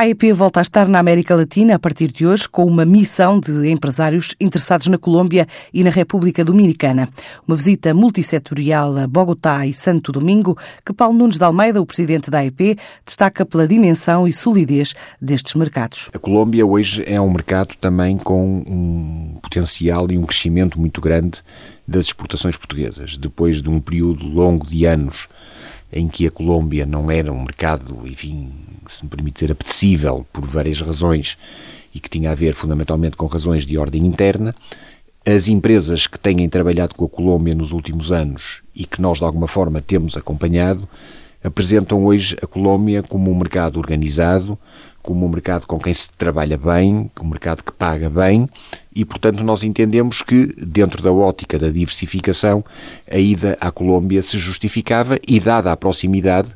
A AEP volta a estar na América Latina a partir de hoje com uma missão de empresários interessados na Colômbia e na República Dominicana. Uma visita multissetorial a Bogotá e Santo Domingo que Paulo Nunes de Almeida, o presidente da AEP, destaca pela dimensão e solidez destes mercados. A Colômbia hoje é um mercado também com um potencial e um crescimento muito grande das exportações portuguesas. Depois de um período longo de anos em que a Colômbia não era um mercado, enfim, se me permite dizer, apetecível por várias razões e que tinha a ver fundamentalmente com razões de ordem interna. As empresas que têm trabalhado com a Colômbia nos últimos anos e que nós de alguma forma temos acompanhado apresentam hoje a Colômbia como um mercado organizado, como um mercado com quem se trabalha bem, um mercado que paga bem e, portanto, nós entendemos que, dentro da ótica da diversificação, a ida à Colômbia se justificava e, dada a proximidade,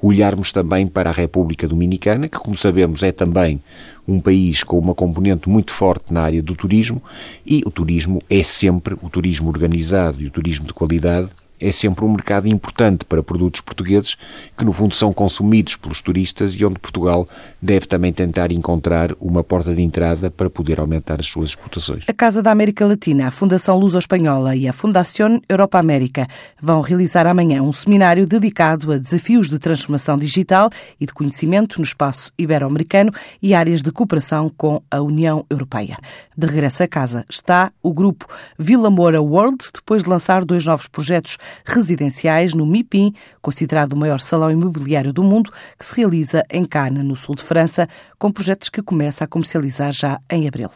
olharmos também para a República Dominicana, que, como sabemos, é também um país com uma componente muito forte na área do turismo e o turismo é sempre o turismo organizado e o turismo de qualidade é sempre um mercado importante para produtos portugueses que, no fundo, são consumidos pelos turistas e onde Portugal deve também tentar encontrar uma porta de entrada para poder aumentar as suas exportações. A Casa da América Latina, a Fundação Luso-Espanhola e a Fundação Europa América vão realizar amanhã um seminário dedicado a desafios de transformação digital e de conhecimento no espaço ibero-americano e áreas de cooperação com a União Europeia. De regresso a casa está o grupo Vila Moura World, depois de lançar dois novos projetos residenciais no MIPIM, considerado o maior salão imobiliário do mundo, que se realiza em Cannes, no sul de França, com projetos que começa a comercializar já em abril.